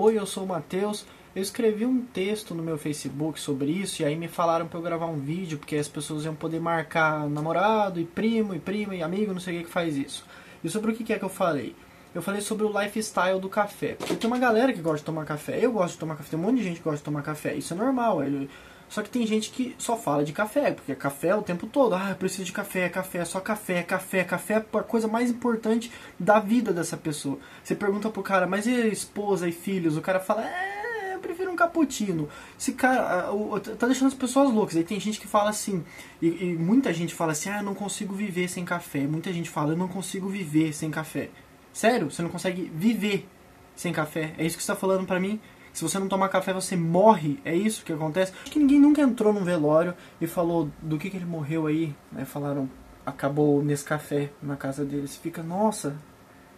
Oi, eu sou o Matheus. Eu escrevi um texto no meu Facebook sobre isso e aí me falaram para eu gravar um vídeo porque as pessoas iam poder marcar namorado e primo e prima e amigo, não sei o que que faz isso. E sobre o que é que eu falei? Eu falei sobre o lifestyle do café. Porque tem uma galera que gosta de tomar café. Eu gosto de tomar café. Tem um monte de gente que gosta de tomar café. Isso é normal. Ele... Só que tem gente que só fala de café, porque café é o tempo todo. Ah, eu preciso de café, café, só café, café, café é a coisa mais importante da vida dessa pessoa. Você pergunta pro cara, mas e esposa e filhos? O cara fala, é, eu prefiro um cappuccino. Esse cara tá deixando as pessoas loucas. Aí tem gente que fala assim, e, e muita gente fala assim, ah, eu não consigo viver sem café. Muita gente fala, eu não consigo viver sem café. Sério, você não consegue viver sem café. É isso que você está falando para mim? Se você não tomar café, você morre. É isso que acontece? Acho que ninguém nunca entrou num velório e falou do que, que ele morreu aí. Né? Falaram, acabou nesse café na casa dele. Você fica, nossa,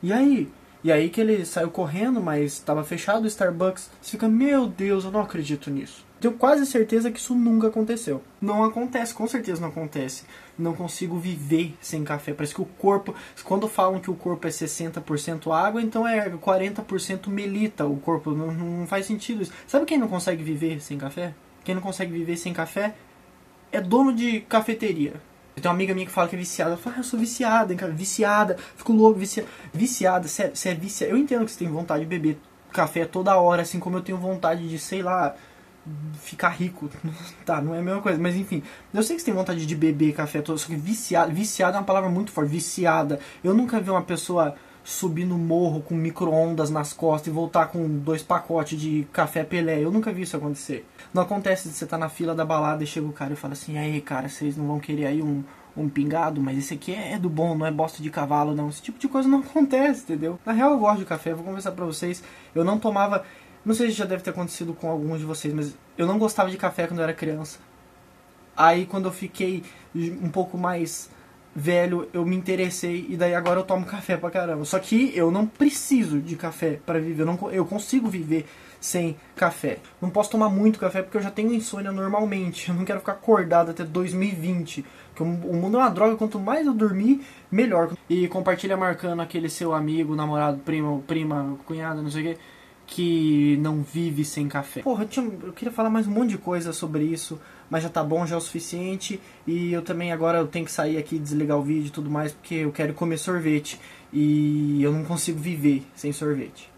e aí? E aí que ele saiu correndo, mas estava fechado o Starbucks. Você fica, meu Deus, eu não acredito nisso. Tenho quase certeza que isso nunca aconteceu. Não acontece, com certeza não acontece. Não consigo viver sem café. Parece que o corpo, quando falam que o corpo é 60% água, então é 40% melita o corpo. Não, não faz sentido isso. Sabe quem não consegue viver sem café? Quem não consegue viver sem café é dono de cafeteria. Eu tenho uma amiga minha que fala que é viciada. Eu falo, ah, eu sou viciada, hein, cara. Viciada. Fico louco, viciada. Viciada, você é, é viciada. Eu entendo que você tem vontade de beber café toda hora, assim como eu tenho vontade de, sei lá, ficar rico. tá, não é a mesma coisa, mas enfim. Eu sei que você tem vontade de beber café todo, só que viciada. Viciada é uma palavra muito forte. Viciada. Eu nunca vi uma pessoa subir no morro com micro-ondas nas costas e voltar com dois pacotes de café Pelé. Eu nunca vi isso acontecer. Não acontece de você estar tá na fila da balada e chega o cara e fala assim: aí, cara, vocês não vão querer aí um, um pingado, mas esse aqui é do bom, não é bosta de cavalo, não. Esse tipo de coisa não acontece, entendeu? Na real, eu gosto de café, vou conversar pra vocês. Eu não tomava. Não sei se já deve ter acontecido com alguns de vocês, mas eu não gostava de café quando eu era criança. Aí, quando eu fiquei um pouco mais velho, eu me interessei e daí agora eu tomo café pra caramba. Só que eu não preciso de café para viver, eu, não, eu consigo viver sem café. Não posso tomar muito café porque eu já tenho insônia normalmente. Eu não quero ficar acordado até 2020. Porque o mundo é uma droga, quanto mais eu dormir, melhor. E compartilha marcando aquele seu amigo, namorado, primo, prima, cunhada, não sei o que, que não vive sem café. Porra, eu, tinha, eu queria falar mais um monte de coisa sobre isso mas já tá bom, já é o suficiente. E eu também agora eu tenho que sair aqui, desligar o vídeo e tudo mais, porque eu quero comer sorvete. E eu não consigo viver sem sorvete.